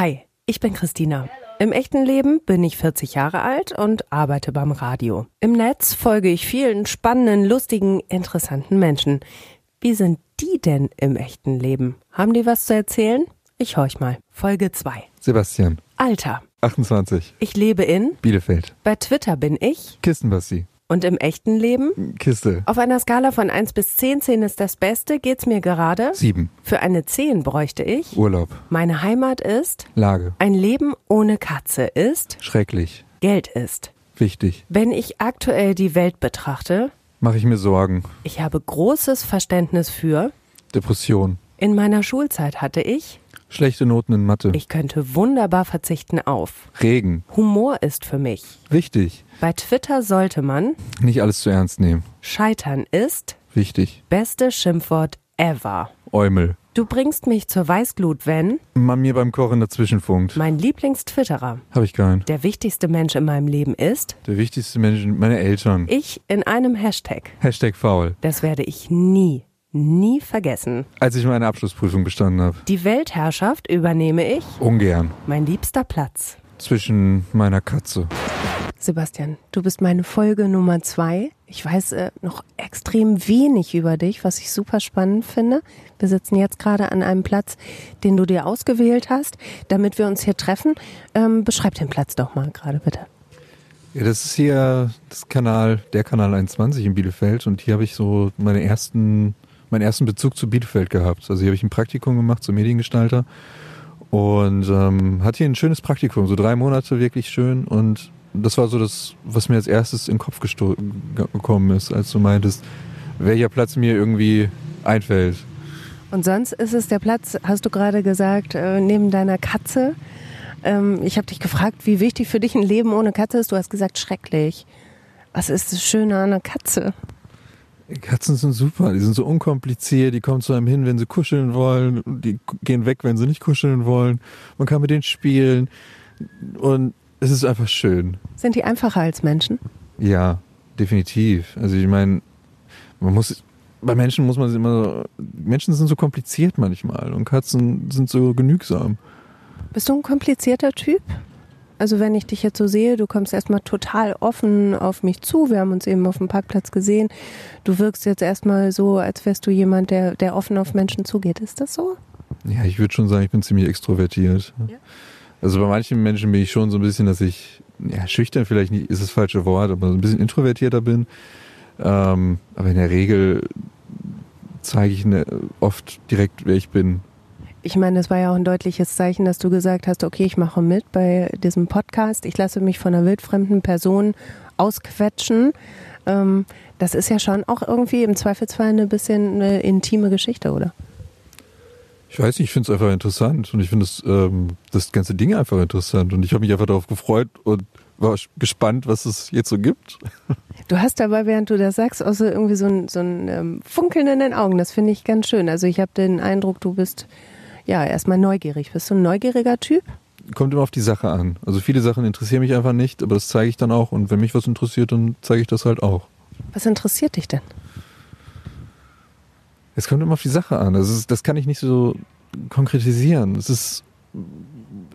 Hi, ich bin Christina. Im echten Leben bin ich 40 Jahre alt und arbeite beim Radio. Im Netz folge ich vielen spannenden, lustigen, interessanten Menschen. Wie sind die denn im echten Leben? Haben die was zu erzählen? Ich horch mal. Folge 2. Sebastian, Alter. 28, Ich lebe in. Bielefeld. Bei Twitter bin ich. Kistenbassi, Und im echten Leben? Kiste, Auf einer Skala von 1 bis 10, 10 ist das Beste, geht's mir gerade. 7, Für eine 10 bräuchte ich. Urlaub, Meine Heimat ist. Lage, Ein Leben ohne Katze ist. schrecklich, Geld ist. wichtig, Wenn ich aktuell die Welt betrachte, mache ich mir Sorgen, ich habe großes Verständnis für. Depression, In meiner Schulzeit hatte ich. Schlechte Noten in Mathe, Ich könnte wunderbar verzichten auf. Regen, Humor ist für mich. wichtig, Bei Twitter sollte man. nicht alles zu ernst nehmen, Scheitern ist. wichtig, Beste Schimpfwort ever. Eumel, Du bringst mich zur Weißglut, wenn. man mir beim Kochen dazwischenfunkt, Mein Lieblingstwitterer. habe ich keinen. Der wichtigste Mensch in meinem Leben ist. Der wichtigste Mensch, meine Eltern, Ich in einem Hashtag. Hashtag faul, Das werde ich nie, nie vergessen. als ich meine Abschlussprüfung bestanden habe, Die Weltherrschaft übernehme ich. ungern, Mein liebster Platz. zwischen meiner Katze, Sebastian, du bist meine Folge Nummer zwei. Ich weiß äh, noch extrem wenig über dich, was ich super spannend finde. Wir sitzen jetzt gerade an einem Platz, den du dir ausgewählt hast, damit wir uns hier treffen. Ähm, beschreib den Platz doch mal gerade bitte. Ja, das ist hier das Kanal, der Kanal 21 in Bielefeld und hier habe ich so meine ersten, meinen ersten Bezug zu Bielefeld gehabt. Also hier habe ich ein Praktikum gemacht zum Mediengestalter und ähm, hatte hier ein schönes Praktikum, so drei Monate wirklich schön und das war so das, was mir als erstes in den Kopf gekommen ist, als du meintest, welcher Platz mir irgendwie einfällt. Und sonst ist es der Platz, hast du gerade gesagt, äh, neben deiner Katze. Ähm, ich habe dich gefragt, wie wichtig für dich ein Leben ohne Katze ist. Du hast gesagt, schrecklich. Was ist das Schöne an einer Katze? Katzen sind super, die sind so unkompliziert, die kommen zu einem hin, wenn sie kuscheln wollen, die gehen weg, wenn sie nicht kuscheln wollen. Man kann mit denen spielen und es ist einfach schön. Sind die einfacher als Menschen? Ja, definitiv. Also ich meine, man muss bei Menschen muss man immer so, Menschen sind so kompliziert manchmal und Katzen sind so genügsam. Bist du ein komplizierter Typ? Also wenn ich dich jetzt so sehe, du kommst erstmal total offen auf mich zu. Wir haben uns eben auf dem Parkplatz gesehen. Du wirkst jetzt erstmal so, als wärst du jemand, der, der offen auf Menschen zugeht. Ist das so? Ja, ich würde schon sagen, ich bin ziemlich extrovertiert. Ja. Also bei manchen Menschen bin ich schon so ein bisschen, dass ich, ja, schüchtern vielleicht nicht, ist das falsche Wort, aber so ein bisschen introvertierter bin. Ähm, aber in der Regel zeige ich ne, oft direkt, wer ich bin. Ich meine, es war ja auch ein deutliches Zeichen, dass du gesagt hast, okay, ich mache mit bei diesem Podcast. Ich lasse mich von einer wildfremden Person ausquetschen. Ähm, das ist ja schon auch irgendwie im Zweifelsfall eine bisschen eine intime Geschichte, oder? Ich weiß nicht, ich finde es einfach interessant und ich finde das, ähm, das ganze Ding einfach interessant und ich habe mich einfach darauf gefreut und war gespannt, was es jetzt so gibt. Du hast dabei, während du das sagst, auch so irgendwie so ein, so ein ähm, Funkeln in den Augen. Das finde ich ganz schön. Also ich habe den Eindruck, du bist ja erstmal neugierig. Bist du ein neugieriger Typ? Kommt immer auf die Sache an. Also viele Sachen interessieren mich einfach nicht, aber das zeige ich dann auch und wenn mich was interessiert, dann zeige ich das halt auch. Was interessiert dich denn? Es kommt immer auf die Sache an. Das, ist, das kann ich nicht so konkretisieren. Es ist,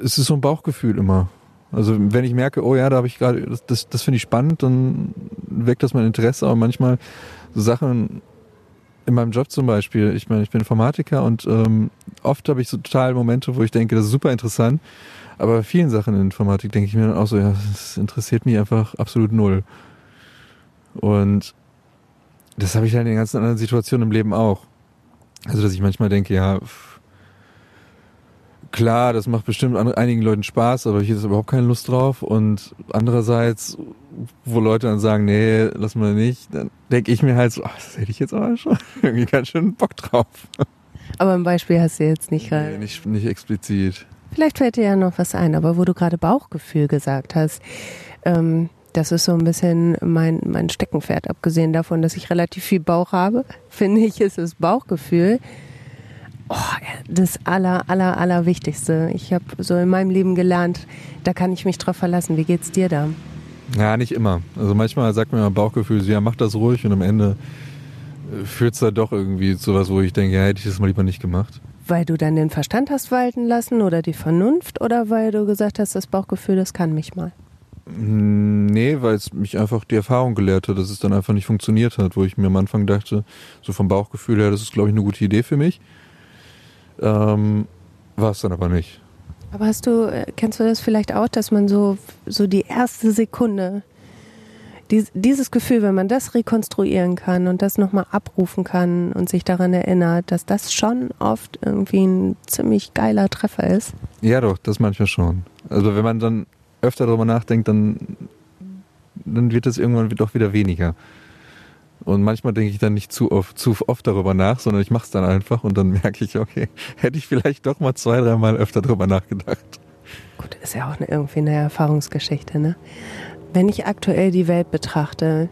es ist so ein Bauchgefühl immer. Also wenn ich merke, oh ja, da habe ich gerade, das, das, das finde ich spannend, dann weckt das mein Interesse. Aber manchmal so Sachen in meinem Job zum Beispiel, ich meine, ich bin Informatiker und ähm, oft habe ich so total Momente, wo ich denke, das ist super interessant. Aber bei vielen Sachen in Informatik denke ich mir dann auch so, ja, das interessiert mich einfach absolut null. Und das habe ich halt in den ganzen anderen Situationen im Leben auch. Also, dass ich manchmal denke, ja, pff, klar, das macht bestimmt an, einigen Leuten Spaß, aber hier ist überhaupt keine Lust drauf. Und andererseits, wo Leute dann sagen, nee, lass mal nicht, dann denke ich mir halt so, ach, das hätte ich jetzt aber schon irgendwie ganz schön Bock drauf. Aber ein Beispiel hast du jetzt nicht Nee, gerade. nicht, nicht explizit. Vielleicht fällt dir ja noch was ein, aber wo du gerade Bauchgefühl gesagt hast, ähm, das ist so ein bisschen mein, mein Steckenpferd, abgesehen davon, dass ich relativ viel Bauch habe, finde ich, ist das Bauchgefühl oh, das aller, aller, aller Wichtigste. Ich habe so in meinem Leben gelernt, da kann ich mich drauf verlassen. Wie geht's dir da? Ja, nicht immer. Also manchmal sagt mir mein Bauchgefühl, ja, mach das ruhig und am Ende führt es da doch irgendwie zu was, wo ich denke, ja, hätte ich das mal lieber nicht gemacht. weil du dann den Verstand hast walten lassen oder die Vernunft oder weil du gesagt hast, das Bauchgefühl, das kann mich mal? Hm, nee, weil es mich einfach die Erfahrung gelehrt hat, dass es dann einfach nicht funktioniert hat, wo ich mir am Anfang dachte, so vom Bauchgefühl her, das ist, glaube ich, eine gute Idee für mich. Ähm, War es dann aber nicht. Aber hast du, äh, kennst du das vielleicht auch, dass man so, so die erste Sekunde, dies, dieses Gefühl, wenn man das rekonstruieren kann und das nochmal abrufen kann und sich daran erinnert, dass das schon oft irgendwie ein ziemlich geiler Treffer ist? Ja, doch, das manchmal schon. Also wenn man dann öfter darüber nachdenkt, dann, dann wird es irgendwann doch wieder weniger. Und manchmal denke ich dann nicht zu oft, zu oft darüber nach, sondern ich mache es dann einfach und dann merke ich, okay, hätte ich vielleicht doch mal zwei, dreimal öfter darüber nachgedacht. Gut, ist ja auch irgendwie eine Erfahrungsgeschichte, ne? Wenn ich aktuell die Welt betrachte,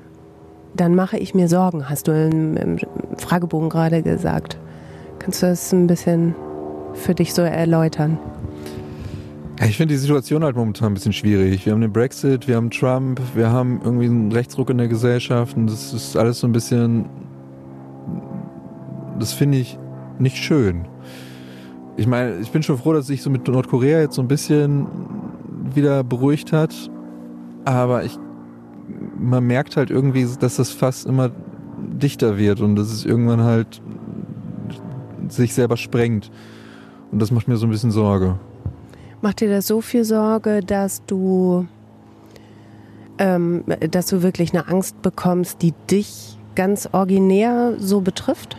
dann mache ich mir Sorgen, hast du im, im Fragebogen gerade gesagt. Kannst du das ein bisschen für dich so erläutern? Ich finde die Situation halt momentan ein bisschen schwierig. Wir haben den Brexit, wir haben Trump, wir haben irgendwie einen Rechtsruck in der Gesellschaft und das ist alles so ein bisschen, das finde ich nicht schön. Ich meine, ich bin schon froh, dass sich so mit Nordkorea jetzt so ein bisschen wieder beruhigt hat, aber ich, man merkt halt irgendwie, dass das fast immer dichter wird und dass es irgendwann halt sich selber sprengt. Und das macht mir so ein bisschen Sorge. Macht dir das so viel Sorge, dass du, ähm, dass du wirklich eine Angst bekommst, die dich ganz originär so betrifft?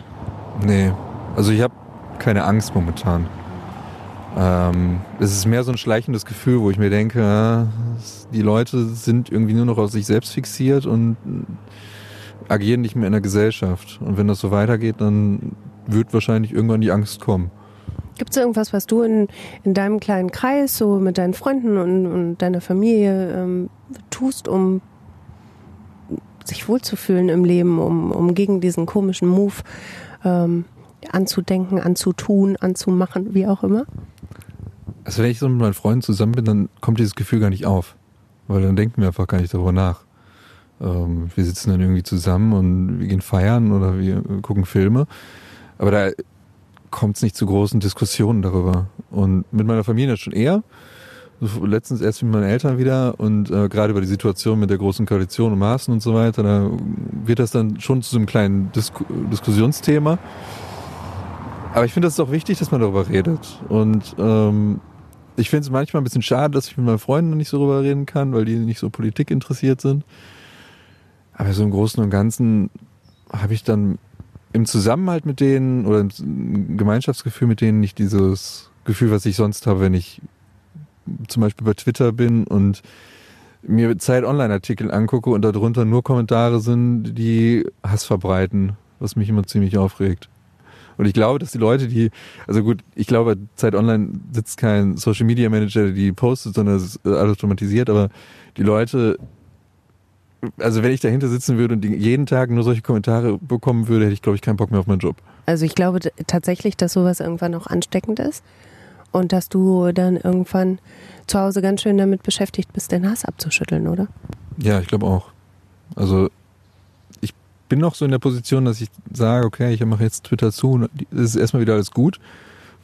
Nee, also ich habe keine Angst momentan. Ähm, es ist mehr so ein schleichendes Gefühl, wo ich mir denke, ja, die Leute sind irgendwie nur noch auf sich selbst fixiert und agieren nicht mehr in der Gesellschaft. Und wenn das so weitergeht, dann wird wahrscheinlich irgendwann die Angst kommen. Gibt es irgendwas, was du in, in deinem kleinen Kreis, so mit deinen Freunden und, und deiner Familie ähm, tust, um sich wohlzufühlen im Leben, um, um gegen diesen komischen Move ähm, anzudenken, anzutun, anzumachen, wie auch immer? Also wenn ich so mit meinen Freunden zusammen bin, dann kommt dieses Gefühl gar nicht auf. Weil dann denken wir einfach gar nicht darüber nach. Ähm, wir sitzen dann irgendwie zusammen und wir gehen feiern oder wir gucken Filme. Aber da kommt es nicht zu großen Diskussionen darüber. Und mit meiner Familie schon eher. Letztens erst mit meinen Eltern wieder und äh, gerade über die Situation mit der großen Koalition und Maßen und so weiter, da wird das dann schon zu so einem kleinen Disku Diskussionsthema. Aber ich finde, das ist auch wichtig, dass man darüber redet. Und ähm, ich finde es manchmal ein bisschen schade, dass ich mit meinen Freunden nicht so darüber reden kann, weil die nicht so Politik interessiert sind. Aber so im Großen und Ganzen habe ich dann im Zusammenhalt mit denen oder im Gemeinschaftsgefühl mit denen nicht dieses Gefühl, was ich sonst habe, wenn ich zum Beispiel bei Twitter bin und mir Zeit Online-Artikel angucke und darunter nur Kommentare sind, die Hass verbreiten, was mich immer ziemlich aufregt. Und ich glaube, dass die Leute, die, also gut, ich glaube, Zeit Online sitzt kein Social Media Manager, der die postet, sondern es ist alles automatisiert, aber die Leute also wenn ich dahinter sitzen würde und jeden Tag nur solche Kommentare bekommen würde, hätte ich, glaube ich, keinen Bock mehr auf meinen Job. Also ich glaube tatsächlich, dass sowas irgendwann auch ansteckend ist und dass du dann irgendwann zu Hause ganz schön damit beschäftigt bist, den Hass abzuschütteln, oder? Ja, ich glaube auch. Also ich bin noch so in der Position, dass ich sage, okay, ich mache jetzt Twitter zu und es ist erstmal wieder alles gut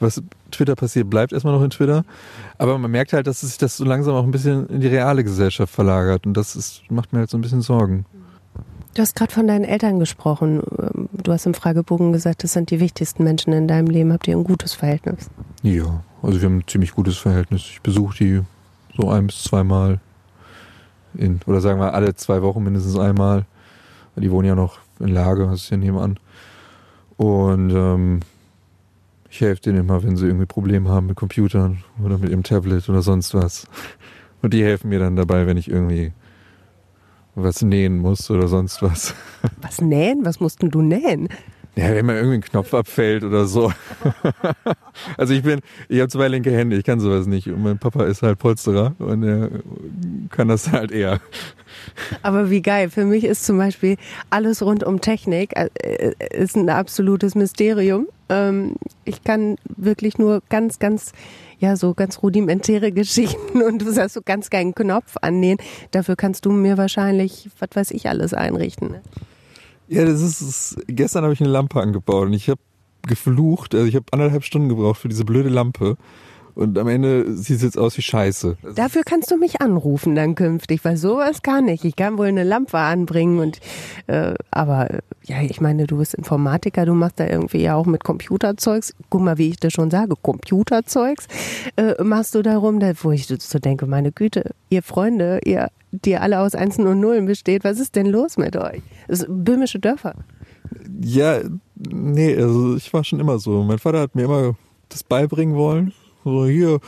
was Twitter passiert, bleibt erstmal noch in Twitter. Aber man merkt halt, dass sich das so langsam auch ein bisschen in die reale Gesellschaft verlagert. Und das ist, macht mir halt so ein bisschen Sorgen. Du hast gerade von deinen Eltern gesprochen. Du hast im Fragebogen gesagt, das sind die wichtigsten Menschen in deinem Leben. Habt ihr ein gutes Verhältnis? Ja, also wir haben ein ziemlich gutes Verhältnis. Ich besuche die so ein bis zweimal in, oder sagen wir alle zwei Wochen mindestens einmal. Die wohnen ja noch in Lage, das ist ja nebenan. Und ähm, ich helfe denen immer, wenn sie irgendwie Probleme haben mit Computern oder mit ihrem Tablet oder sonst was. Und die helfen mir dann dabei, wenn ich irgendwie was nähen muss oder sonst was. Was nähen? Was musst denn du nähen? Ja, wenn mal irgendwie ein Knopf abfällt oder so. also ich bin, ich habe zwei linke Hände, ich kann sowas nicht. Und mein Papa ist halt Polsterer und er kann das halt eher. Aber wie geil. Für mich ist zum Beispiel alles rund um Technik äh, ist ein absolutes Mysterium. Ähm, ich kann wirklich nur ganz, ganz, ja, so ganz rudimentäre Geschichten und du sagst so ganz geilen Knopf annähen. Dafür kannst du mir wahrscheinlich, was weiß ich, alles einrichten. Ne? Ja, das ist, gestern habe ich eine Lampe angebaut und ich habe geflucht. Also ich habe anderthalb Stunden gebraucht für diese blöde Lampe. Und am Ende sieht es jetzt aus wie Scheiße. Dafür kannst du mich anrufen dann künftig, weil sowas kann ich. Ich kann wohl eine Lampe anbringen und äh, aber ja, ich meine, du bist Informatiker, du machst da irgendwie ja auch mit Computerzeugs. Guck mal, wie ich das schon sage, Computerzeugs äh, machst du darum, da, wo ich so denke, meine Güte, ihr Freunde, ihr, die alle aus Einsen und Nullen besteht, was ist denn los mit euch? Das böhmische Dörfer. Ja, nee, also ich war schon immer so. Mein Vater hat mir immer das beibringen wollen. So, hier,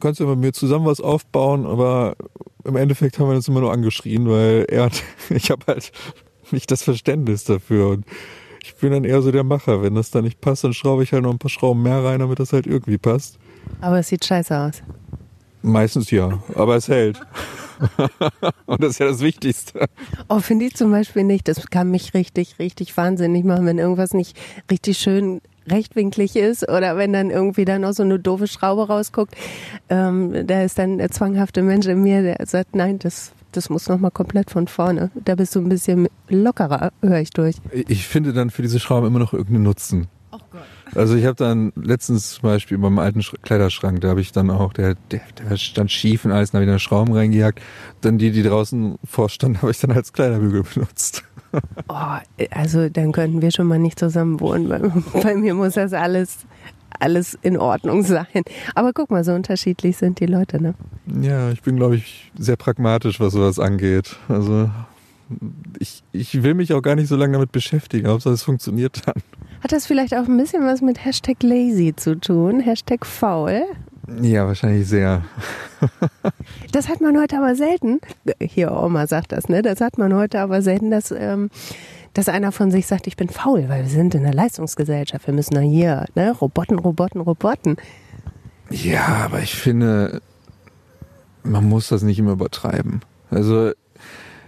kannst du mit mir zusammen was aufbauen, aber im Endeffekt haben wir uns immer nur angeschrien, weil er hat, ich habe halt nicht das Verständnis dafür. Und ich bin dann eher so der Macher. Wenn das da nicht passt, dann schraube ich halt noch ein paar Schrauben mehr rein, damit das halt irgendwie passt. Aber es sieht scheiße aus. Meistens ja, aber es hält. Und das ist ja das Wichtigste. Oh, finde ich zum Beispiel nicht. Das kann mich richtig, richtig wahnsinnig machen, wenn irgendwas nicht richtig schön rechtwinklig ist oder wenn dann irgendwie dann noch so eine doofe Schraube rausguckt. Ähm, da ist dann der zwanghafte Mensch in mir, der sagt, nein, das das muss nochmal komplett von vorne. Da bist du ein bisschen lockerer, höre ich durch. Ich finde dann für diese Schrauben immer noch irgendeinen Nutzen. Oh Gott. Also ich habe dann letztens zum Beispiel beim alten Kleiderschrank, da habe ich dann auch, der, der, der stand schief und alles, da habe ich dann Schrauben reingejagt. Dann die, die draußen vorstanden, habe ich dann als Kleiderbügel benutzt. Oh, also dann könnten wir schon mal nicht zusammen wohnen. Bei, bei mir muss das alles, alles in Ordnung sein. Aber guck mal, so unterschiedlich sind die Leute, ne? Ja, ich bin, glaube ich, sehr pragmatisch, was sowas angeht. Also ich, ich will mich auch gar nicht so lange damit beschäftigen, Hauptsache es funktioniert dann. Hat das vielleicht auch ein bisschen was mit Hashtag lazy zu tun? Hashtag faul? Ja, wahrscheinlich sehr. das hat man heute aber selten. Hier Oma sagt das, ne? Das hat man heute aber selten, dass, ähm, dass einer von sich sagt, ich bin faul, weil wir sind in einer Leistungsgesellschaft. Wir müssen da hier, ne? Roboten, Roboten, Roboten. Ja, aber ich finde, man muss das nicht immer übertreiben. Also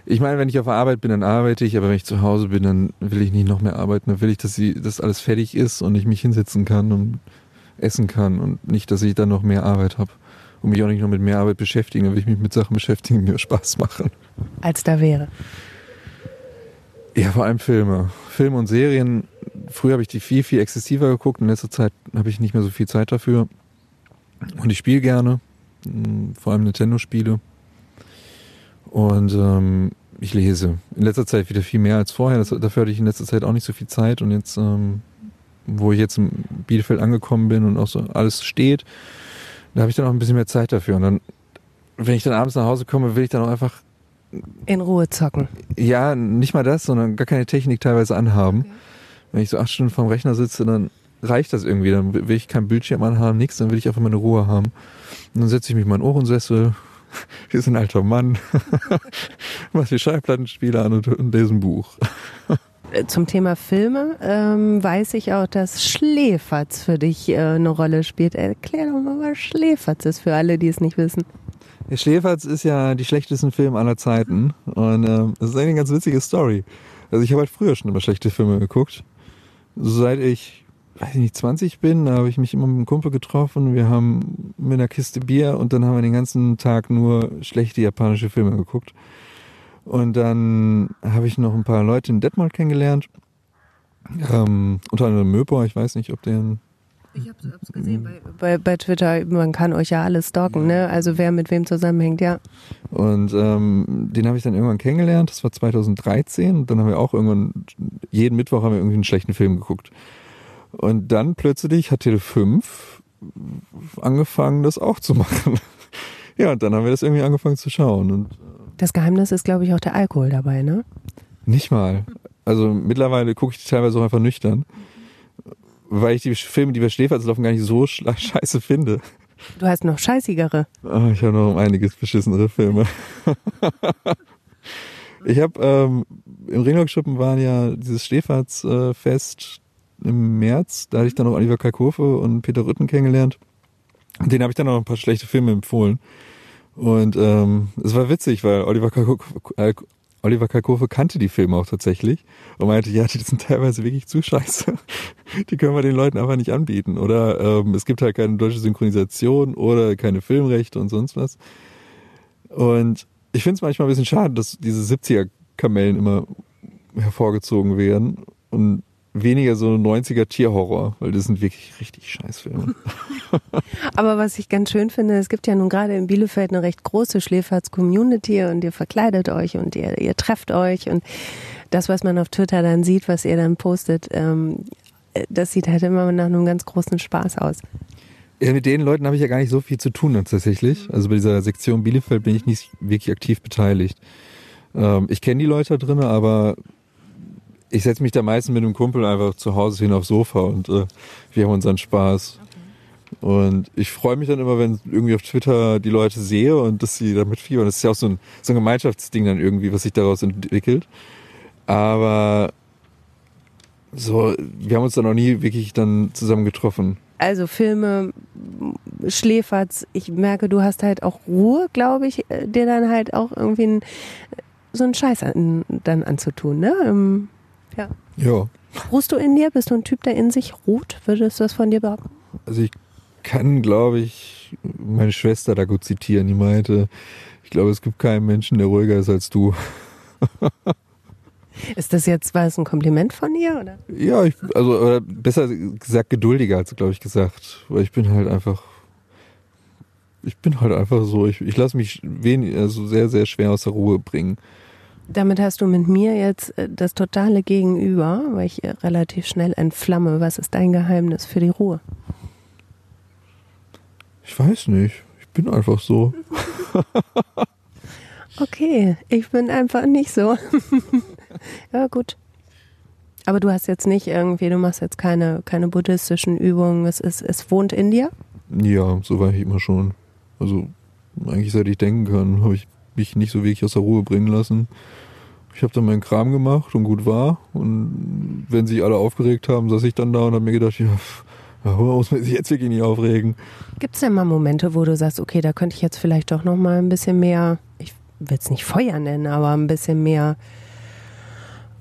ich meine, wenn ich auf der Arbeit bin, dann arbeite ich, aber wenn ich zu Hause bin, dann will ich nicht noch mehr arbeiten. Dann will ich, dass sie, dass alles fertig ist und ich mich hinsetzen kann und essen kann und nicht, dass ich dann noch mehr Arbeit habe und mich auch nicht noch mit mehr Arbeit beschäftigen. Dann will ich mich mit Sachen beschäftigen, die mir Spaß machen. Als da wäre. Ja, vor allem Filme. Filme und Serien. Früher habe ich die viel, viel exzessiver geguckt. In letzter Zeit habe ich nicht mehr so viel Zeit dafür. Und ich spiele gerne. Hm, vor allem Nintendo-Spiele. Und ähm, ich lese. In letzter Zeit wieder viel mehr als vorher. Das, dafür hatte ich in letzter Zeit auch nicht so viel Zeit. Und jetzt, ähm, wo ich jetzt in Bielefeld angekommen bin und auch so alles steht, da habe ich dann auch ein bisschen mehr Zeit dafür. Und dann, wenn ich dann abends nach Hause komme, will ich dann auch einfach in Ruhe zocken. Ja, nicht mal das, sondern gar keine Technik teilweise anhaben. Okay. Wenn ich so acht Stunden vorm Rechner sitze, dann reicht das irgendwie. Dann will ich kein Bildschirm anhaben, nichts, dann will ich einfach meine Ruhe haben. Und dann setze ich mich in meinen Ohrensessel, wir sind ein alter Mann, mach die Schallplattenspieler an und, und lese ein Buch. Zum Thema Filme ähm, weiß ich auch, dass Schläferz für dich äh, eine Rolle spielt. Erklär doch mal, was Schläferz ist für alle, die es nicht wissen. Der Schläferz ist ja die schlechtesten Filme aller Zeiten und ähm, das ist eine ganz witzige Story. Also ich habe halt früher schon immer schlechte Filme geguckt. Seit ich weiß ich nicht, 20 bin, da habe ich mich immer mit einem Kumpel getroffen. Wir haben mit einer Kiste Bier und dann haben wir den ganzen Tag nur schlechte japanische Filme geguckt. Und dann habe ich noch ein paar Leute in Detmold kennengelernt. Ähm, unter anderem Möper, ich weiß nicht, ob der ich hab's, hab's gesehen bei, bei, bei, Twitter, man kann euch ja alles stalken, ne? Also wer mit wem zusammenhängt, ja. Und ähm, den habe ich dann irgendwann kennengelernt, das war 2013. Und dann haben wir auch irgendwann, jeden Mittwoch haben wir irgendwie einen schlechten Film geguckt. Und dann plötzlich hat Tele5 angefangen, das auch zu machen. ja, und dann haben wir das irgendwie angefangen zu schauen. Und äh, das Geheimnis ist, glaube ich, auch der Alkohol dabei, ne? Nicht mal. Also mittlerweile gucke ich teilweise auch einfach nüchtern, weil ich die Filme, die bei Schläferz laufen, gar nicht so scheiße finde. Du hast noch scheißigere. Oh, ich habe noch um einiges beschissenere Filme. ich habe ähm, im Ringlockschuppen waren ja dieses Schläferz-Fest im März. Da hatte ich dann noch Oliver Kalkofe und Peter Rütten kennengelernt. Den habe ich dann auch ein paar schlechte Filme empfohlen. Und ähm, es war witzig, weil Oliver Kalkofe, äh, Oliver Kalkofe kannte die Filme auch tatsächlich und meinte, ja, die sind teilweise wirklich zu scheiße. Die können wir den Leuten einfach nicht anbieten. Oder ähm, es gibt halt keine deutsche Synchronisation oder keine Filmrechte und sonst was. Und ich finde es manchmal ein bisschen schade, dass diese 70er-Kamellen immer hervorgezogen werden. Und weniger so 90er Tierhorror, weil das sind wirklich richtig Scheißfilme. Aber was ich ganz schön finde, es gibt ja nun gerade in Bielefeld eine recht große Schläferz-Community und ihr verkleidet euch und ihr, ihr trefft euch und das, was man auf Twitter dann sieht, was ihr dann postet, ähm, das sieht halt immer nach einem ganz großen Spaß aus. Ja, mit den Leuten habe ich ja gar nicht so viel zu tun tatsächlich. Also bei dieser Sektion Bielefeld bin ich nicht wirklich aktiv beteiligt. Ähm, ich kenne die Leute da drin, aber ich setze mich da meistens mit einem Kumpel einfach zu Hause hin aufs Sofa und äh, wir haben unseren Spaß. Okay. Und ich freue mich dann immer, wenn irgendwie auf Twitter die Leute sehe und dass sie da mitfiebern. Das ist ja auch so ein, so ein Gemeinschaftsding dann irgendwie, was sich daraus entwickelt. Aber so, wir haben uns da noch nie wirklich dann zusammen getroffen also Filme, Schläferz, ich merke, du hast halt auch Ruhe, glaube ich, äh, dir dann halt auch irgendwie ein, so einen Scheiß an, dann anzutun, ne? Ähm, ja. Ja. Ruhst du in dir? Bist du ein Typ, der in sich ruht? Würdest du das von dir behaupten? Also ich kann, glaube ich, meine Schwester da gut zitieren. Die meinte, ich glaube, es gibt keinen Menschen, der ruhiger ist als du. Ist das jetzt, war es ein Kompliment von ihr? Oder? Ja, ich, also besser gesagt geduldiger, hat sie, glaube ich, gesagt. Weil ich bin halt einfach, ich bin halt einfach so, ich, ich lasse mich wenig, also sehr, sehr schwer aus der Ruhe bringen. Damit hast du mit mir jetzt äh, das totale Gegenüber, weil ich relativ schnell entflamme. Was ist dein Geheimnis für die Ruhe? Ich weiß nicht. Ich bin einfach so. okay, ich bin einfach nicht so. ja, gut. Aber du hast jetzt nicht irgendwie, du machst jetzt keine, keine buddhistischen Übungen, es, ist, es wohnt in dir? Ja, so war ich immer schon. Also eigentlich seit ich denken kann, habe ich mich nicht so wirklich aus der Ruhe bringen lassen. Ich habe dann meinen Kram gemacht und gut war. Und wenn sich alle aufgeregt haben, saß ich dann da und habe mir gedacht, ja, warum muss man sich jetzt wirklich nicht aufregen? Gibt es denn mal Momente, wo du sagst, okay, da könnte ich jetzt vielleicht doch noch mal ein bisschen mehr, ich will es nicht Feuer nennen, aber ein bisschen mehr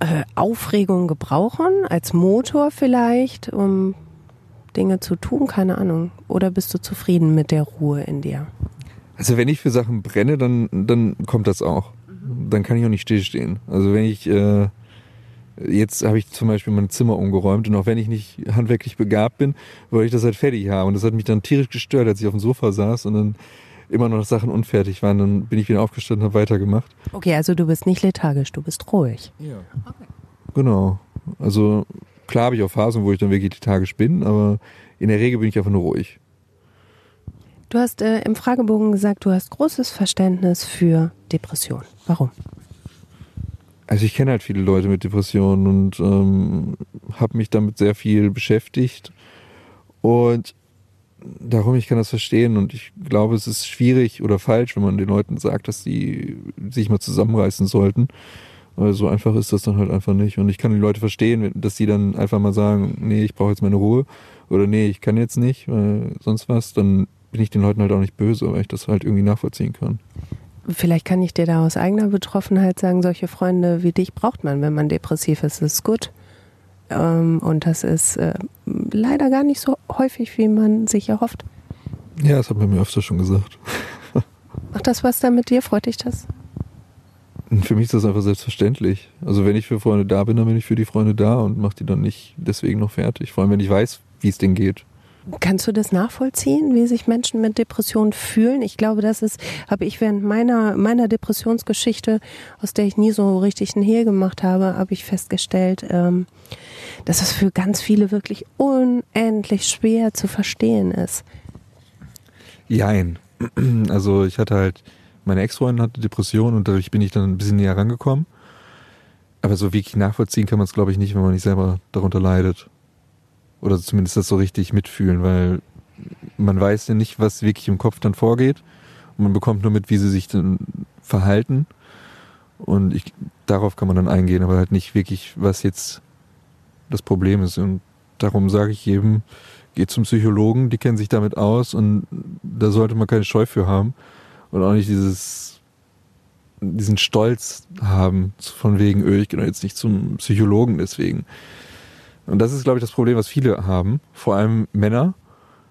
äh, Aufregung gebrauchen, als Motor vielleicht, um Dinge zu tun? Keine Ahnung. Oder bist du zufrieden mit der Ruhe in dir? Also wenn ich für Sachen brenne, dann, dann kommt das auch. Dann kann ich auch nicht stillstehen. Also wenn ich, äh, jetzt habe ich zum Beispiel mein Zimmer umgeräumt und auch wenn ich nicht handwerklich begabt bin, wollte ich das halt fertig haben. Und das hat mich dann tierisch gestört, als ich auf dem Sofa saß und dann immer noch Sachen unfertig waren. Dann bin ich wieder aufgestanden und habe weitergemacht. Okay, also du bist nicht lethargisch, du bist ruhig. Ja. Okay. Genau. Also klar habe ich auch Phasen, wo ich dann wirklich lethargisch bin, aber in der Regel bin ich einfach nur ruhig. Du hast äh, im Fragebogen gesagt, du hast großes Verständnis für Depressionen. Warum? Also ich kenne halt viele Leute mit Depressionen und ähm, habe mich damit sehr viel beschäftigt. Und darum, ich kann das verstehen und ich glaube, es ist schwierig oder falsch, wenn man den Leuten sagt, dass sie sich mal zusammenreißen sollten. Weil so einfach ist das dann halt einfach nicht. Und ich kann die Leute verstehen, dass sie dann einfach mal sagen, nee, ich brauche jetzt meine Ruhe oder nee, ich kann jetzt nicht, weil sonst was, dann bin ich den Leuten halt auch nicht böse, weil ich das halt irgendwie nachvollziehen kann. Vielleicht kann ich dir da aus eigener Betroffenheit sagen, solche Freunde wie dich braucht man, wenn man depressiv ist. Das ist gut. Ähm, und das ist äh, leider gar nicht so häufig, wie man sich erhofft. Ja, das hat man mir öfter schon gesagt. Macht das was da mit dir? Freut dich das? Für mich ist das einfach selbstverständlich. Also wenn ich für Freunde da bin, dann bin ich für die Freunde da und mache die dann nicht deswegen noch fertig. Vor allem, wenn ich weiß, wie es denen geht. Kannst du das nachvollziehen, wie sich Menschen mit Depressionen fühlen? Ich glaube, das ist, habe ich während meiner, meiner Depressionsgeschichte, aus der ich nie so richtig ein Hehl gemacht habe, habe ich festgestellt, ähm, dass es für ganz viele wirklich unendlich schwer zu verstehen ist. Jein. Also ich hatte halt, meine Ex-Freundin hatte Depressionen und dadurch bin ich dann ein bisschen näher rangekommen. Aber so wirklich nachvollziehen kann man es, glaube ich, nicht, wenn man nicht selber darunter leidet. Oder zumindest das so richtig mitfühlen, weil man weiß ja nicht, was wirklich im Kopf dann vorgeht. Und man bekommt nur mit, wie sie sich dann verhalten. Und ich, darauf kann man dann eingehen, aber halt nicht wirklich, was jetzt das Problem ist. Und darum sage ich jedem, geht zum Psychologen, die kennen sich damit aus und da sollte man keine Scheu für haben. Und auch nicht dieses, diesen Stolz haben, von wegen, öh, ich gehe jetzt nicht zum Psychologen deswegen. Und das ist, glaube ich, das Problem, was viele haben, vor allem Männer,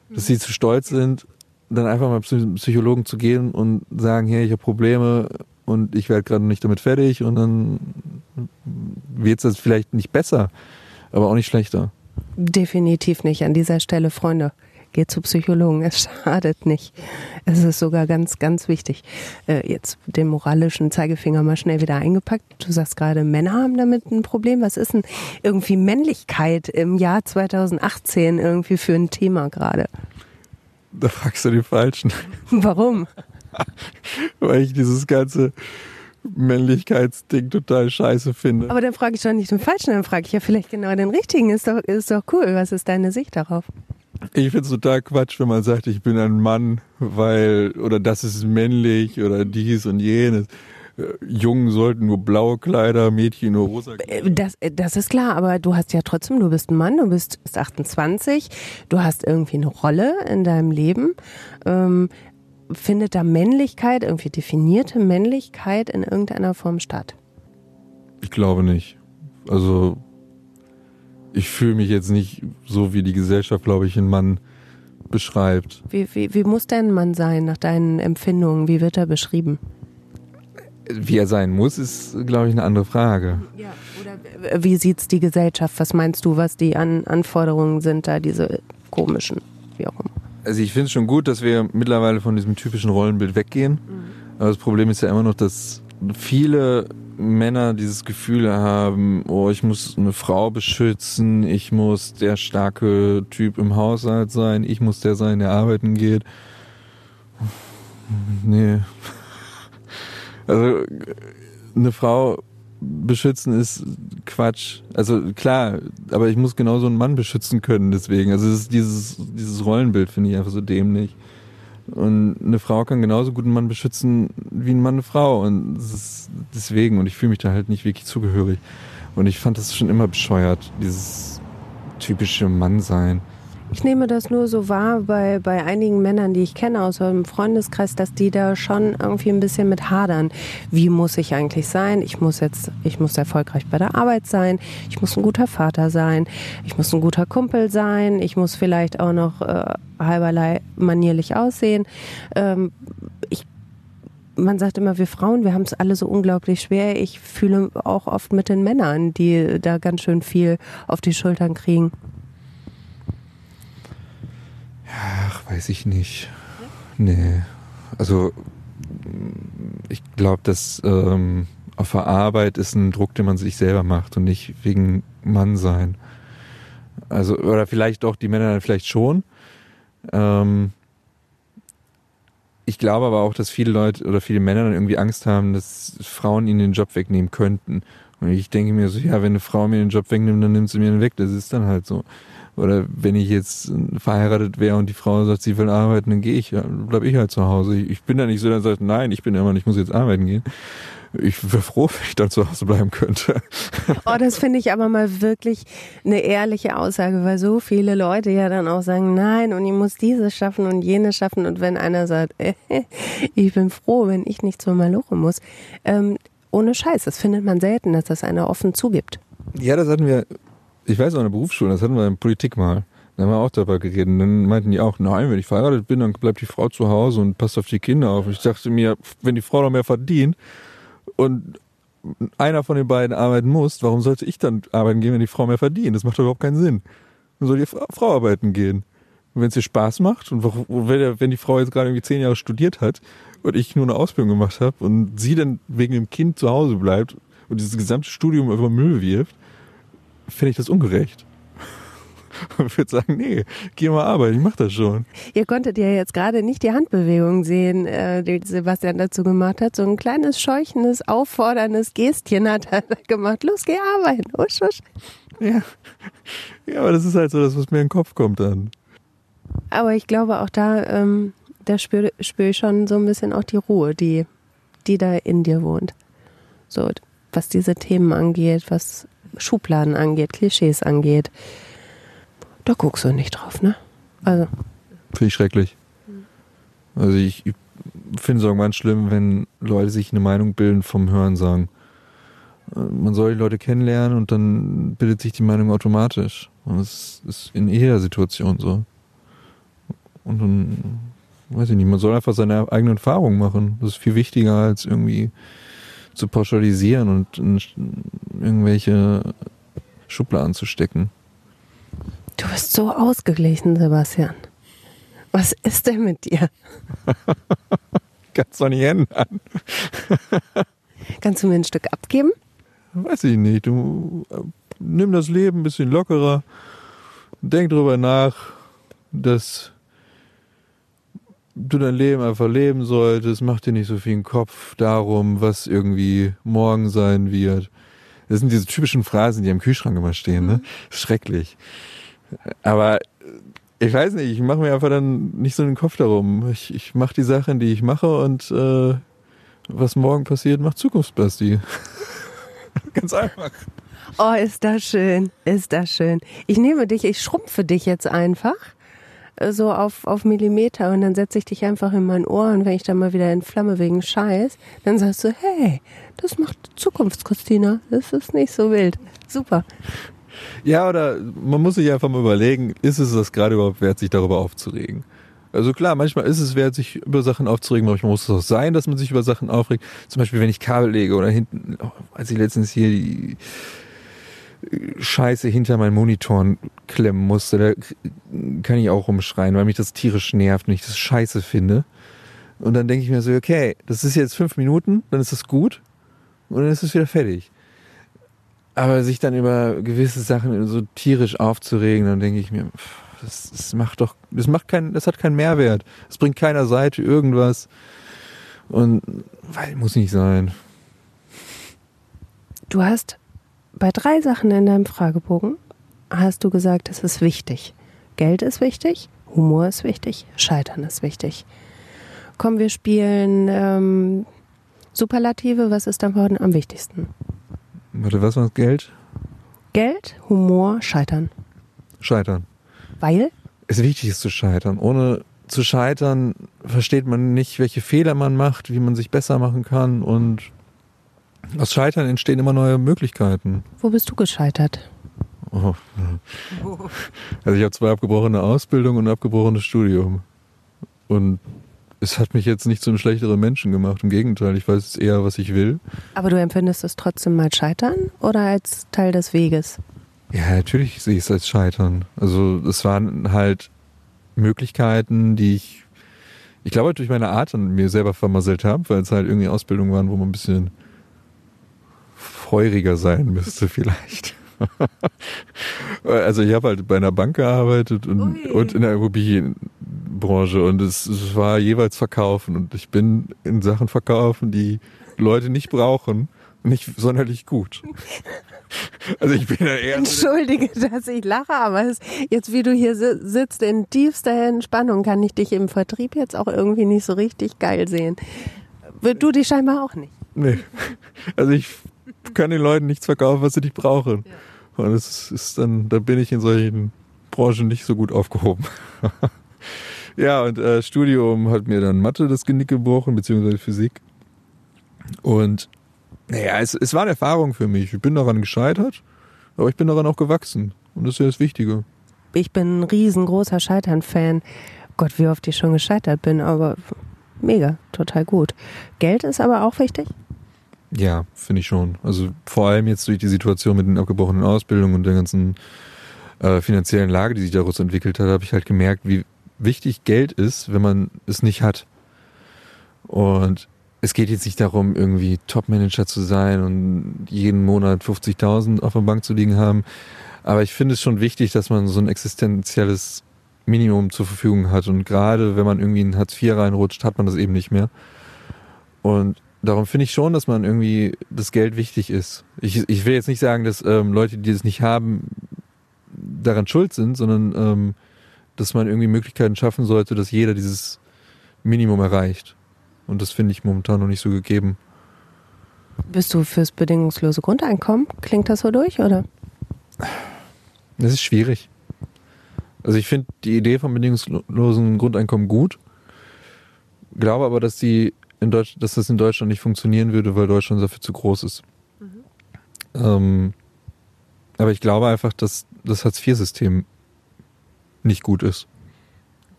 dass sie zu stolz sind, dann einfach mal zum Psychologen zu gehen und sagen, hey, ich habe Probleme und ich werde gerade nicht damit fertig und dann wird es vielleicht nicht besser. aber auch nicht schlechter. Definitiv nicht. An dieser Stelle, Freunde, geht zu Psychologen. Es schadet nicht. Es ist sogar ganz, ganz wichtig. Äh, jetzt den moralischen Zeigefinger mal schnell wieder eingepackt. Du sagst gerade, Männer haben damit ein Problem. Was ist denn irgendwie Männlichkeit im Jahr 2018 irgendwie für ein Thema gerade? Da fragst du die Falschen. Warum? Weil ich dieses ganze Männlichkeitsding total scheiße finde. Aber dann frage ich doch nicht den Falschen, dann frage ich ja vielleicht genau den Richtigen. Ist doch, ist doch cool. Was ist deine Sicht darauf? Ich finde es total Quatsch, wenn man sagt, ich bin ein Mann, weil, oder das ist männlich oder dies und jenes. Äh, Jungen sollten nur blaue Kleider, Mädchen nur rosa Kleider. Äh, das, äh, das ist klar, aber du hast ja trotzdem, du bist ein Mann, du bist 28, du hast irgendwie eine Rolle in deinem Leben. Ähm, findet da Männlichkeit, irgendwie definierte Männlichkeit in irgendeiner Form statt? Ich glaube nicht. Also ich fühle mich jetzt nicht so, wie die Gesellschaft, glaube ich, einen Mann beschreibt. Wie, wie, wie muss denn ein Mann sein nach deinen Empfindungen? Wie wird er beschrieben? Wie er sein muss, ist, glaube ich, eine andere Frage. Ja, oder wie sieht es die Gesellschaft? Was meinst du, was die An Anforderungen sind da, diese komischen, wie auch immer? Also ich finde es schon gut, dass wir mittlerweile von diesem typischen Rollenbild weggehen. Mhm. Aber das Problem ist ja immer noch, dass viele Männer dieses Gefühl haben, oh, ich muss eine Frau beschützen, ich muss der starke Typ im Haushalt sein, ich muss der sein, der arbeiten geht. Nee. Also eine Frau beschützen ist Quatsch. Also klar, aber ich muss genauso einen Mann beschützen können deswegen. Also dieses, dieses Rollenbild finde ich einfach so dämlich. Und eine Frau kann genauso gut einen Mann beschützen wie ein Mann eine Frau. Und deswegen, und ich fühle mich da halt nicht wirklich zugehörig. Und ich fand das schon immer bescheuert, dieses typische Mannsein. Ich nehme das nur so wahr bei, bei einigen Männern, die ich kenne aus einem Freundeskreis, dass die da schon irgendwie ein bisschen mit hadern. Wie muss ich eigentlich sein? Ich muss jetzt, ich muss erfolgreich bei der Arbeit sein. Ich muss ein guter Vater sein. Ich muss ein guter Kumpel sein. Ich muss vielleicht auch noch äh, halberlei manierlich aussehen. Ähm, ich man sagt immer, wir Frauen, wir haben es alle so unglaublich schwer. Ich fühle auch oft mit den Männern, die da ganz schön viel auf die Schultern kriegen. Ach, weiß ich nicht. Nee. Also ich glaube, dass ähm, auf der Arbeit ist ein Druck, den man sich selber macht und nicht wegen Mann sein. Also, oder vielleicht doch die Männer dann vielleicht schon. Ähm, ich glaube aber auch, dass viele Leute oder viele Männer dann irgendwie Angst haben, dass Frauen ihnen den Job wegnehmen könnten. Und ich denke mir so, ja, wenn eine Frau mir den Job wegnimmt, dann nimmt sie mir den weg. Das ist dann halt so. Oder wenn ich jetzt verheiratet wäre und die Frau sagt, sie will arbeiten, dann gehe ich, ja, bleib ich halt zu Hause. Ich bin da nicht so, dann sagt, nein, ich bin immer, ich muss jetzt arbeiten gehen. Ich wäre froh, wenn ich dann zu Hause bleiben könnte. Oh, das finde ich aber mal wirklich eine ehrliche Aussage, weil so viele Leute ja dann auch sagen, nein, und ich muss dieses schaffen und jenes schaffen. Und wenn einer sagt, äh, ich bin froh, wenn ich nicht zur Maloche muss, ähm, ohne Scheiß, das findet man selten, dass das einer offen zugibt. Ja, das hatten wir ich weiß noch, in der Berufsschule, das hatten wir in Politik mal. Da haben wir auch darüber geredet. Und dann meinten die auch, nein, wenn ich verheiratet bin, dann bleibt die Frau zu Hause und passt auf die Kinder auf. Ich dachte mir, wenn die Frau noch mehr verdient und einer von den beiden arbeiten muss, warum sollte ich dann arbeiten gehen, wenn die Frau mehr verdient? Das macht doch überhaupt keinen Sinn. Dann soll die Frau arbeiten gehen. Wenn es ihr Spaß macht und wenn die Frau jetzt gerade irgendwie zehn Jahre studiert hat und ich nur eine Ausbildung gemacht habe und sie dann wegen dem Kind zu Hause bleibt und dieses gesamte Studium über Müll wirft, finde ich das ungerecht. Ich würde sagen, nee, geh mal arbeiten, ich mach das schon. Ihr konntet ja jetzt gerade nicht die Handbewegung sehen, äh, die Sebastian dazu gemacht hat. So ein kleines, scheuchendes, aufforderndes Gestchen hat er gemacht. Los, geh arbeiten. Usch, usch. Ja. ja, aber das ist halt so das, was mir in den Kopf kommt dann. Aber ich glaube auch da, ähm, da spüre spür ich schon so ein bisschen auch die Ruhe, die, die da in dir wohnt. So, was diese Themen angeht, was Schubladen angeht, Klischees angeht. Da guckst du nicht drauf, ne? Also. Finde ich schrecklich. Also ich, ich finde es ganz schlimm, wenn Leute sich eine Meinung bilden vom Hören sagen. Man soll die Leute kennenlernen und dann bildet sich die Meinung automatisch. Und das ist in jeder Situation so. Und dann, weiß ich nicht, man soll einfach seine eigenen Erfahrungen machen. Das ist viel wichtiger als irgendwie zu pauschalisieren und irgendwelche Schubladen zu stecken. Du bist so ausgeglichen, Sebastian. Was ist denn mit dir? Kannst doch nicht ändern. Kannst du mir ein Stück abgeben? Weiß ich nicht. Du äh, nimm das Leben ein bisschen lockerer. Denk drüber nach, dass du dein Leben einfach leben solltest. Mach dir nicht so viel Kopf darum, was irgendwie morgen sein wird. Das sind diese typischen Phrasen, die am Kühlschrank immer stehen, ne? Schrecklich. Aber ich weiß nicht, ich mache mir einfach dann nicht so den Kopf darum. Ich, ich mache die Sachen, die ich mache und äh, was morgen passiert, macht Zukunftsbasti. Ganz einfach. Oh, ist das schön, ist das schön. Ich nehme dich, ich schrumpfe dich jetzt einfach äh, so auf, auf Millimeter und dann setze ich dich einfach in mein Ohr und wenn ich dann mal wieder in Flamme wegen Scheiß, dann sagst du, hey, das macht Zukunftskristina, das ist nicht so wild. Super. Ja, oder man muss sich einfach mal überlegen, ist es das gerade überhaupt wert, sich darüber aufzuregen? Also klar, manchmal ist es wert, sich über Sachen aufzuregen, manchmal muss es auch sein, dass man sich über Sachen aufregt. Zum Beispiel, wenn ich Kabel lege oder hinten, als ich letztens hier die Scheiße hinter meinen Monitoren klemmen musste, da kann ich auch rumschreien, weil mich das tierisch nervt und ich das scheiße finde. Und dann denke ich mir so, okay, das ist jetzt fünf Minuten, dann ist das gut und dann ist es wieder fertig. Aber sich dann über gewisse Sachen so tierisch aufzuregen, dann denke ich mir, das, das macht doch, das macht kein, das hat keinen Mehrwert. Es bringt keiner Seite irgendwas. Und weil muss nicht sein. Du hast bei drei Sachen in deinem Fragebogen hast du gesagt, es ist wichtig. Geld ist wichtig, Humor ist wichtig, Scheitern ist wichtig. Komm, wir spielen ähm, Superlative. Was ist davon am wichtigsten? Warte, was war das Geld? Geld, Humor, Scheitern. Scheitern. Weil? Es wichtig ist zu scheitern. Ohne zu scheitern versteht man nicht, welche Fehler man macht, wie man sich besser machen kann und aus Scheitern entstehen immer neue Möglichkeiten. Wo bist du gescheitert? Oh. Also ich habe zwei abgebrochene Ausbildung und ein abgebrochenes Studium. Und es hat mich jetzt nicht zu einem schlechteren Menschen gemacht. Im Gegenteil, ich weiß eher, was ich will. Aber du empfindest es trotzdem mal Scheitern oder als Teil des Weges? Ja, natürlich sehe ich es als Scheitern. Also es waren halt Möglichkeiten, die ich, ich glaube, durch meine Art an mir selber vermasselt habe, weil es halt irgendwie Ausbildungen waren, wo man ein bisschen feuriger sein müsste vielleicht. also ich habe halt bei einer Bank gearbeitet und, und in der Immobilienbranche und es, es war jeweils Verkaufen und ich bin in Sachen Verkaufen, die Leute nicht brauchen, nicht sonderlich gut. Also ich bin ja eher. Entschuldige, dass ich lache, aber es, jetzt wie du hier sitzt in tiefster Entspannung, kann ich dich im Vertrieb jetzt auch irgendwie nicht so richtig geil sehen. Du dich scheinbar auch nicht. Nee. Also ich kann den Leuten nichts verkaufen, was sie nicht brauchen. Ja. Und das ist dann, da bin ich in solchen Branchen nicht so gut aufgehoben. ja, und äh, Studium hat mir dann Mathe das Genick gebrochen, beziehungsweise Physik. Und naja, es, es war eine Erfahrung für mich. Ich bin daran gescheitert, aber ich bin daran auch gewachsen. Und das ist ja das Wichtige. Ich bin ein riesengroßer Scheitern-Fan. Gott, wie oft ich schon gescheitert bin, aber mega, total gut. Geld ist aber auch wichtig? Ja, finde ich schon. Also vor allem jetzt durch die Situation mit den abgebrochenen Ausbildungen und der ganzen äh, finanziellen Lage, die sich daraus entwickelt hat, habe ich halt gemerkt, wie wichtig Geld ist, wenn man es nicht hat. Und es geht jetzt nicht darum, irgendwie Top-Manager zu sein und jeden Monat 50.000 auf der Bank zu liegen haben. Aber ich finde es schon wichtig, dass man so ein existenzielles Minimum zur Verfügung hat. Und gerade wenn man irgendwie in Hartz IV reinrutscht, hat man das eben nicht mehr. Und darum finde ich schon, dass man irgendwie das Geld wichtig ist. Ich, ich will jetzt nicht sagen, dass ähm, Leute, die das nicht haben, daran schuld sind, sondern ähm, dass man irgendwie Möglichkeiten schaffen sollte, dass jeder dieses Minimum erreicht. Und das finde ich momentan noch nicht so gegeben. Bist du fürs bedingungslose Grundeinkommen? Klingt das so durch, oder? Das ist schwierig. Also ich finde die Idee vom bedingungslosen Grundeinkommen gut, glaube aber, dass die in Deutsch, dass das in Deutschland nicht funktionieren würde, weil Deutschland dafür zu groß ist. Mhm. Ähm, aber ich glaube einfach, dass das Hartz-IV-System nicht gut ist.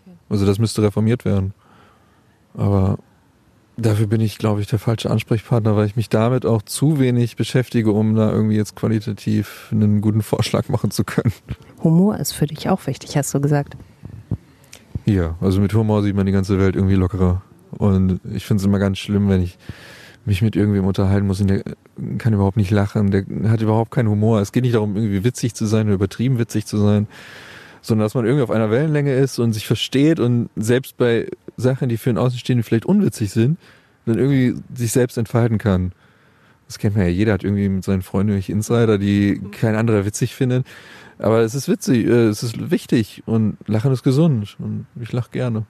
Okay. Also das müsste reformiert werden. Aber dafür bin ich, glaube ich, der falsche Ansprechpartner, weil ich mich damit auch zu wenig beschäftige, um da irgendwie jetzt qualitativ einen guten Vorschlag machen zu können. Humor ist für dich auch wichtig, hast du gesagt. Ja, also mit Humor sieht man die ganze Welt irgendwie lockerer. Und ich finde es immer ganz schlimm, wenn ich mich mit irgendwem unterhalten muss und der kann überhaupt nicht lachen, der hat überhaupt keinen Humor. Es geht nicht darum, irgendwie witzig zu sein oder übertrieben witzig zu sein, sondern dass man irgendwie auf einer Wellenlänge ist und sich versteht und selbst bei Sachen, die für einen Außenstehenden vielleicht unwitzig sind, dann irgendwie sich selbst entfalten kann. Das kennt man ja, jeder hat irgendwie mit seinen Freunden irgendwelche Insider, die kein anderer witzig findet. Aber es ist witzig, äh, es ist wichtig und Lachen ist gesund und ich lache gerne.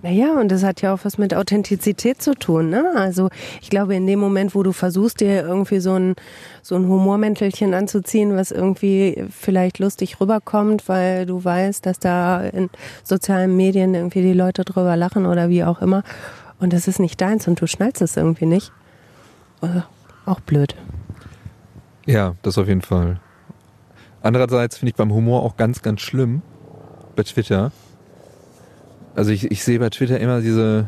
Naja, und das hat ja auch was mit Authentizität zu tun. Ne? Also ich glaube, in dem Moment, wo du versuchst, dir irgendwie so ein, so ein Humormäntelchen anzuziehen, was irgendwie vielleicht lustig rüberkommt, weil du weißt, dass da in sozialen Medien irgendwie die Leute drüber lachen oder wie auch immer, und das ist nicht deins und du schnallst es irgendwie nicht, äh, auch blöd. Ja, das auf jeden Fall. Andererseits finde ich beim Humor auch ganz, ganz schlimm bei Twitter, also ich, ich sehe bei Twitter immer diese,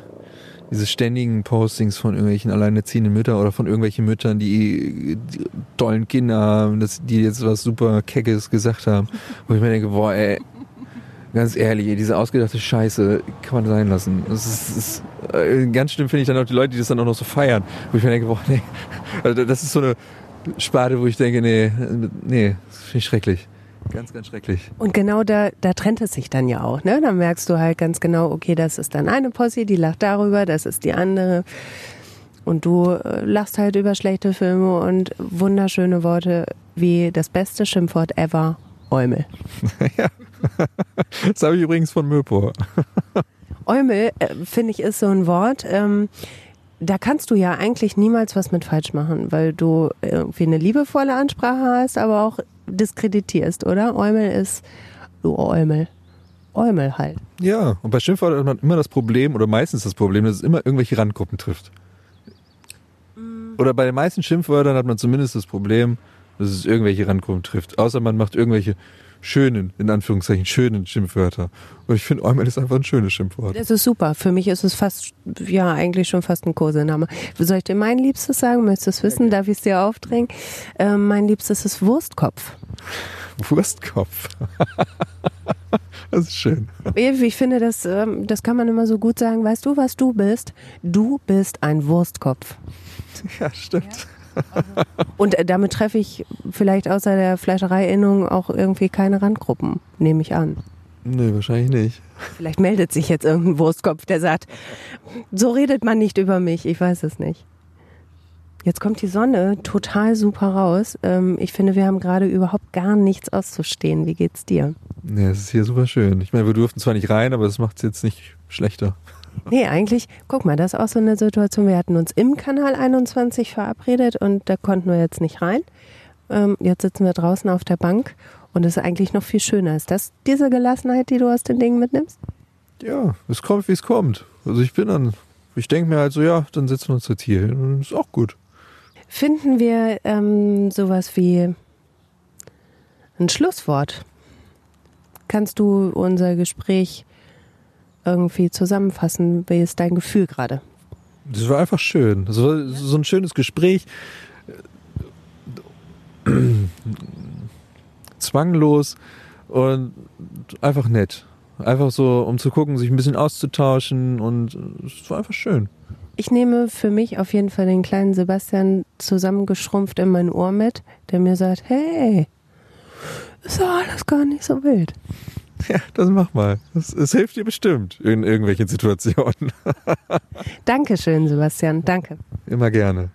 diese ständigen Postings von irgendwelchen alleinerziehenden Müttern oder von irgendwelchen Müttern, die, die tollen Kinder haben, dass die jetzt was super Keckes gesagt haben, wo ich mir denke, boah, ey, ganz ehrlich, diese ausgedachte Scheiße kann man sein lassen. Das ist, ist äh, ganz schlimm finde ich dann auch die Leute, die das dann auch noch so feiern, wo ich mir denke, boah, nee, also das ist so eine Sparte, wo ich denke, nee, nee, das finde ich schrecklich. Ganz, ganz schrecklich. Und genau da, da trennt es sich dann ja auch. Ne? Dann merkst du halt ganz genau, okay, das ist dann eine Posse, die lacht darüber, das ist die andere. Und du äh, lachst halt über schlechte Filme und wunderschöne Worte wie das beste Schimpfwort ever, Eumel. ja. Das habe ich übrigens von Möpor. Eumel, äh, finde ich, ist so ein Wort. Ähm, da kannst du ja eigentlich niemals was mit falsch machen, weil du irgendwie eine liebevolle Ansprache hast, aber auch diskreditierst, oder? Eumel ist, du Eumel. Eumel halt. Ja, und bei Schimpfwörtern hat man immer das Problem, oder meistens das Problem, dass es immer irgendwelche Randgruppen trifft. Oder bei den meisten Schimpfwörtern hat man zumindest das Problem, dass es irgendwelche Randgruppen trifft. Außer man macht irgendwelche schönen, in Anführungszeichen, schönen Schimpfwörter. Und ich finde, Eumel ist einfach ein schönes Schimpfwort. Das ist super. Für mich ist es fast, ja, eigentlich schon fast ein Kosename. Soll ich dir mein Liebstes sagen? Möchtest du es wissen? Darf ich es dir aufdrängen? Äh, mein Liebstes ist Wurstkopf. Wurstkopf. das ist schön. Ich finde, das, ähm, das kann man immer so gut sagen. Weißt du, was du bist? Du bist ein Wurstkopf. Ja, stimmt. Ja. Und äh, damit treffe ich vielleicht außer der Fleischereiinnung auch irgendwie keine Randgruppen, nehme ich an. Nee, wahrscheinlich nicht. Vielleicht meldet sich jetzt irgendein Wurstkopf, der sagt, so redet man nicht über mich. Ich weiß es nicht. Jetzt kommt die Sonne total super raus. Ähm, ich finde, wir haben gerade überhaupt gar nichts auszustehen. Wie geht's dir? Ja, es ist hier super schön. Ich meine, wir durften zwar nicht rein, aber das macht es jetzt nicht schlechter. Nee, eigentlich, guck mal, das ist auch so eine Situation. Wir hatten uns im Kanal 21 verabredet und da konnten wir jetzt nicht rein. Ähm, jetzt sitzen wir draußen auf der Bank und es ist eigentlich noch viel schöner. Ist das diese Gelassenheit, die du aus den Dingen mitnimmst? Ja, es kommt, wie es kommt. Also ich bin dann, ich denke mir halt so, ja, dann setzen wir uns jetzt hier hin und ist auch gut. Finden wir ähm, sowas wie ein Schlusswort? Kannst du unser Gespräch irgendwie zusammenfassen? Wie ist dein Gefühl gerade? Das war einfach schön. War so ein schönes Gespräch. Zwanglos und einfach nett. Einfach so, um zu gucken, sich ein bisschen auszutauschen und es war einfach schön. Ich nehme für mich auf jeden Fall den kleinen Sebastian zusammengeschrumpft in mein Ohr mit, der mir sagt, hey, ist doch alles gar nicht so wild. Ja, das mach mal. Es hilft dir bestimmt in irgendwelchen Situationen. Dankeschön, Sebastian. Danke. Immer gerne.